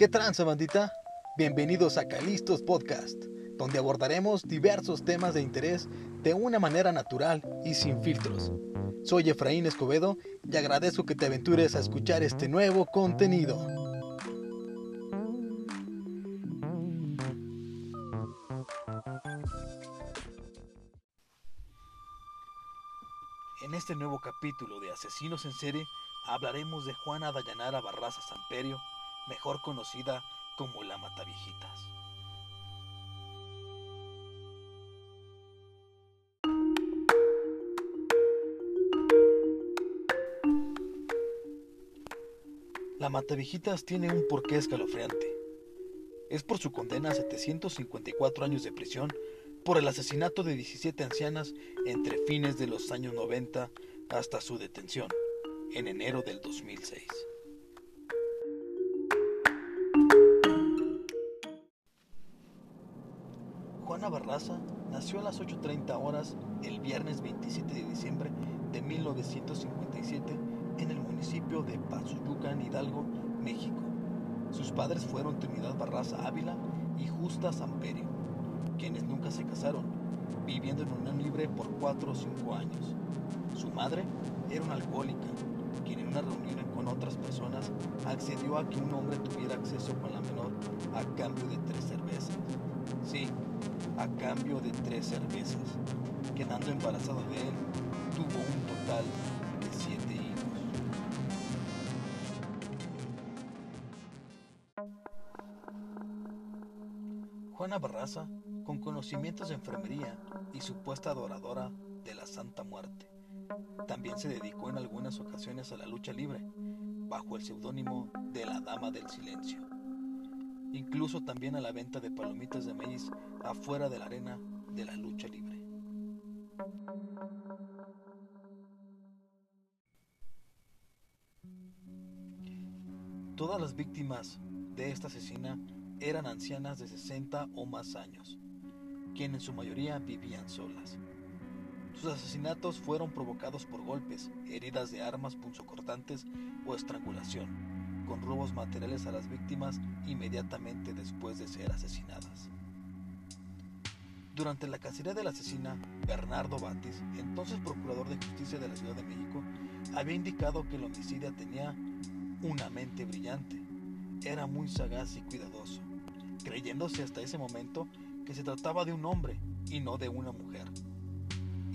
¿Qué tranza, bandita? Bienvenidos a Calistos Podcast, donde abordaremos diversos temas de interés de una manera natural y sin filtros. Soy Efraín Escobedo y agradezco que te aventures a escuchar este nuevo contenido. En este nuevo capítulo de Asesinos en Serie hablaremos de Juana Dayanara Barraza Samperio, mejor conocida como la Mataviejitas. La Mataviejitas tiene un porqué escalofriante. Es por su condena a 754 años de prisión por el asesinato de 17 ancianas entre fines de los años 90 hasta su detención en enero del 2006. Juana Barraza nació a las 8.30 horas el viernes 27 de diciembre de 1957 en el municipio de Pazuyucan, Hidalgo, México. Sus padres fueron Trinidad Barraza Ávila y Justa Samperio, quienes nunca se casaron, viviendo en unión libre por 4 o 5 años. Su madre era una alcohólica, quien en una reunión con otras personas accedió a que un hombre tuviera acceso con la menor a cambio de tres cervezas. Sí, a cambio de tres cervezas. Quedando embarazada de él, tuvo un total de siete hijos. Juana Barraza, con conocimientos de enfermería y supuesta adoradora de la Santa Muerte, también se dedicó en algunas ocasiones a la lucha libre, bajo el seudónimo de la Dama del Silencio. Incluso también a la venta de palomitas de maíz afuera de la arena de la lucha libre. Todas las víctimas de esta asesina eran ancianas de 60 o más años, quienes en su mayoría vivían solas. Sus asesinatos fueron provocados por golpes, heridas de armas punzocortantes o estrangulación, con robos materiales a las víctimas inmediatamente después de ser asesinadas. Durante la cacería de la asesina, Bernardo Batis, entonces procurador de justicia de la Ciudad de México, había indicado que el homicida tenía una mente brillante. Era muy sagaz y cuidadoso, creyéndose hasta ese momento que se trataba de un hombre y no de una mujer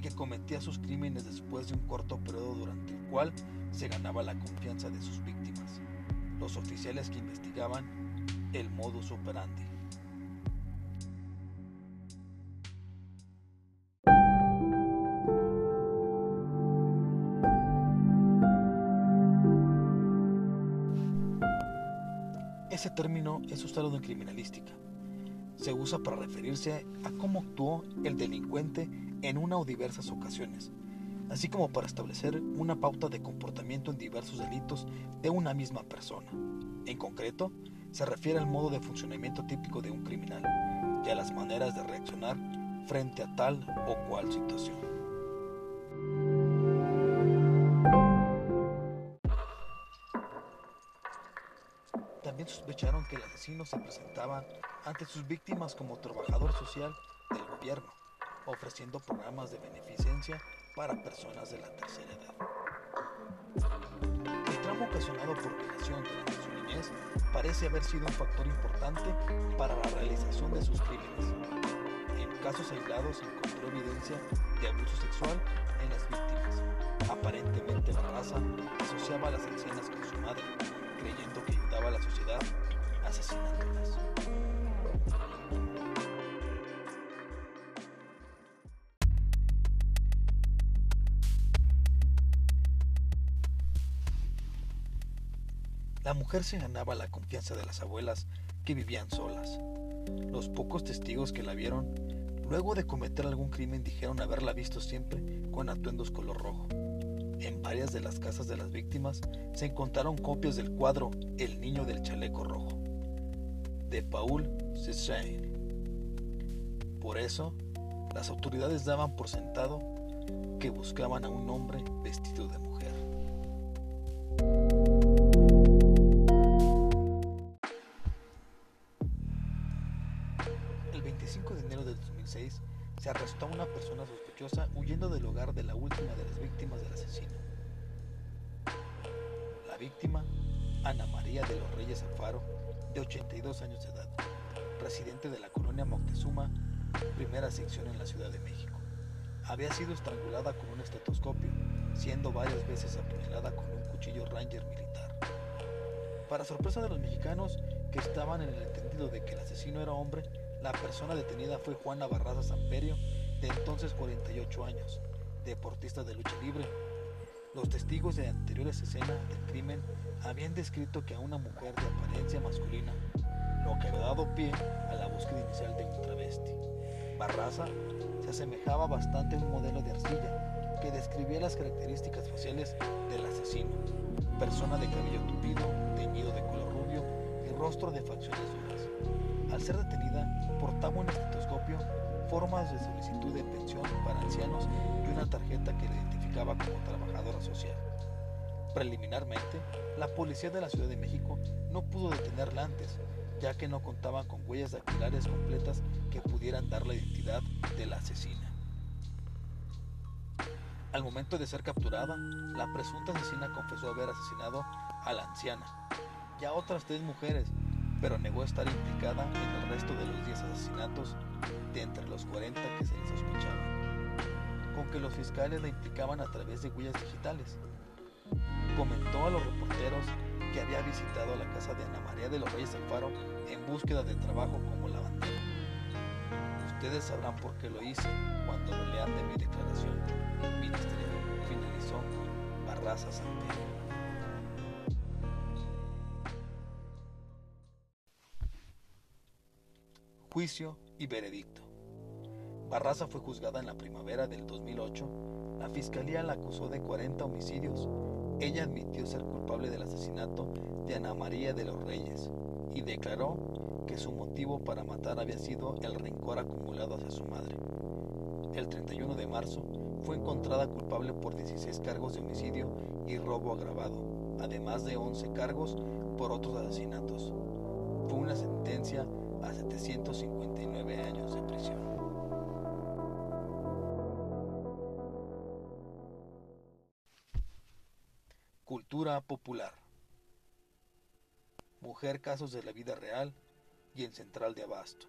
que cometía sus crímenes después de un corto periodo durante el cual se ganaba la confianza de sus víctimas, los oficiales que investigaban el modus operandi. Ese término es usado en criminalística. Se usa para referirse a cómo actuó el delincuente en una o diversas ocasiones, así como para establecer una pauta de comportamiento en diversos delitos de una misma persona. En concreto, se refiere al modo de funcionamiento típico de un criminal y a las maneras de reaccionar frente a tal o cual situación. También sospecharon que el asesino se presentaba ante sus víctimas como trabajador social del gobierno, ofreciendo programas de beneficencia para personas de la tercera edad. El tramo ocasionado por violación durante su niñez parece haber sido un factor importante para la realización de sus crímenes. En casos aislados se encontró evidencia de abuso sexual en las víctimas. Aparentemente la raza asociaba las ancianas con su madre, creyendo que ayudaba a la sociedad asesinándolas. La mujer se ganaba la confianza de las abuelas que vivían solas. Los pocos testigos que la vieron, luego de cometer algún crimen, dijeron haberla visto siempre con atuendos color rojo. En varias de las casas de las víctimas se encontraron copias del cuadro El niño del chaleco rojo, de Paul Cézanne. Por eso, las autoridades daban por sentado que buscaban a un hombre vestido de mujer. Huyendo del hogar de la última de las víctimas del asesino. La víctima, Ana María de los Reyes Alfaro, de 82 años de edad, residente de la colonia Moctezuma, primera sección en la Ciudad de México. Había sido estrangulada con un estetoscopio, siendo varias veces apuñalada con un cuchillo Ranger militar. Para sorpresa de los mexicanos, que estaban en el entendido de que el asesino era hombre, la persona detenida fue Juana Barraza Samperio, de entonces 48 años, deportista de lucha libre. Los testigos de anteriores escenas del crimen habían descrito que a una mujer de apariencia masculina, lo que había dado pie a la búsqueda inicial de un travesti. Barraza se asemejaba bastante a un modelo de arcilla que describía las características faciales del asesino, persona de cabello tupido, teñido de color rubio y rostro de facciones duras. Al ser detenida, portaba un estetoscopio, formas de solicitud de pensión para ancianos y una tarjeta que la identificaba como trabajadora social. Preliminarmente, la policía de la Ciudad de México no pudo detenerla antes, ya que no contaban con huellas dactilares completas que pudieran dar la identidad de la asesina. Al momento de ser capturada, la presunta asesina confesó haber asesinado a la anciana y a otras tres mujeres, pero negó estar implicada en el resto de los 10 asesinatos de entre los 40 que se le sospechaban, con que los fiscales la implicaban a través de huellas digitales. Comentó a los reporteros que había visitado la casa de Ana María de los Reyes Alfaro en búsqueda de trabajo como lavandera. Ustedes sabrán por qué lo hice cuando lo lean de mi declaración ministerial, finalizó Barraza Santelmo. Juicio y veredicto. Barraza fue juzgada en la primavera del 2008. La fiscalía la acusó de 40 homicidios ella admitió ser culpable del asesinato de Ana María de los Reyes y declaró que su motivo para matar había sido el rencor acumulado hacia su madre. El 31 de marzo fue encontrada culpable por 16 cargos de homicidio y robo agravado, además de 11 cargos por otros asesinatos. Fue una sentencia a 759 años de prisión. Cultura popular. Mujer Casos de la Vida Real y en Central de Abasto.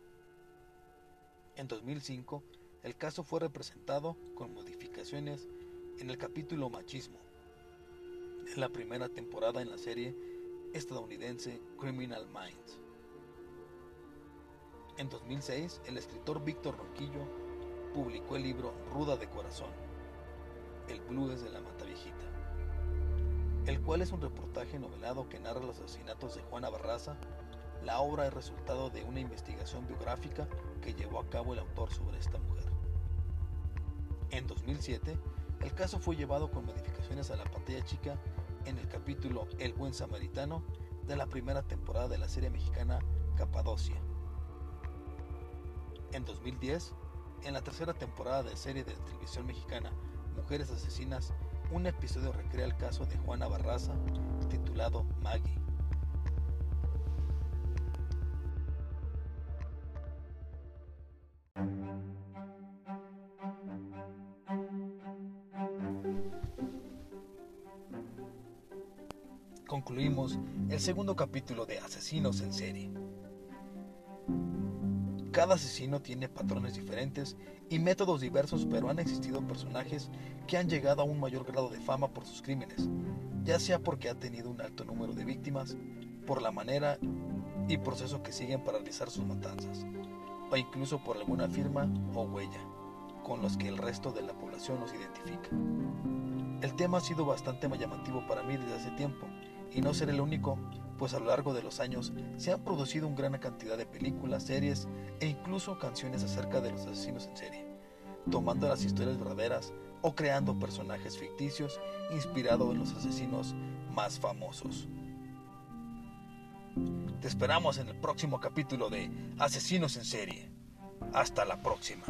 En 2005, el caso fue representado con modificaciones en el capítulo Machismo, en la primera temporada en la serie estadounidense Criminal Minds. En 2006, el escritor Víctor Ronquillo publicó el libro Ruda de Corazón, El Blues de la Viejita el cual es un reportaje novelado que narra los asesinatos de Juana Barraza. La obra es resultado de una investigación biográfica que llevó a cabo el autor sobre esta mujer. En 2007, el caso fue llevado con modificaciones a la pantalla chica en el capítulo El buen samaritano de la primera temporada de la serie mexicana Capadocia. En 2010, en la tercera temporada de serie de televisión mexicana Mujeres Asesinas un episodio recrea el caso de Juana Barraza titulado Maggie. Concluimos el segundo capítulo de Asesinos en serie. Cada asesino tiene patrones diferentes y métodos diversos, pero han existido personajes que han llegado a un mayor grado de fama por sus crímenes, ya sea porque ha tenido un alto número de víctimas, por la manera y proceso que siguen para realizar sus matanzas, o incluso por alguna firma o huella con los que el resto de la población los identifica. El tema ha sido bastante llamativo para mí desde hace tiempo, y no ser el único, pues a lo largo de los años se han producido una gran cantidad de películas, series e incluso canciones acerca de los asesinos en serie, tomando las historias verdaderas o creando personajes ficticios inspirados en los asesinos más famosos. Te esperamos en el próximo capítulo de Asesinos en serie. Hasta la próxima.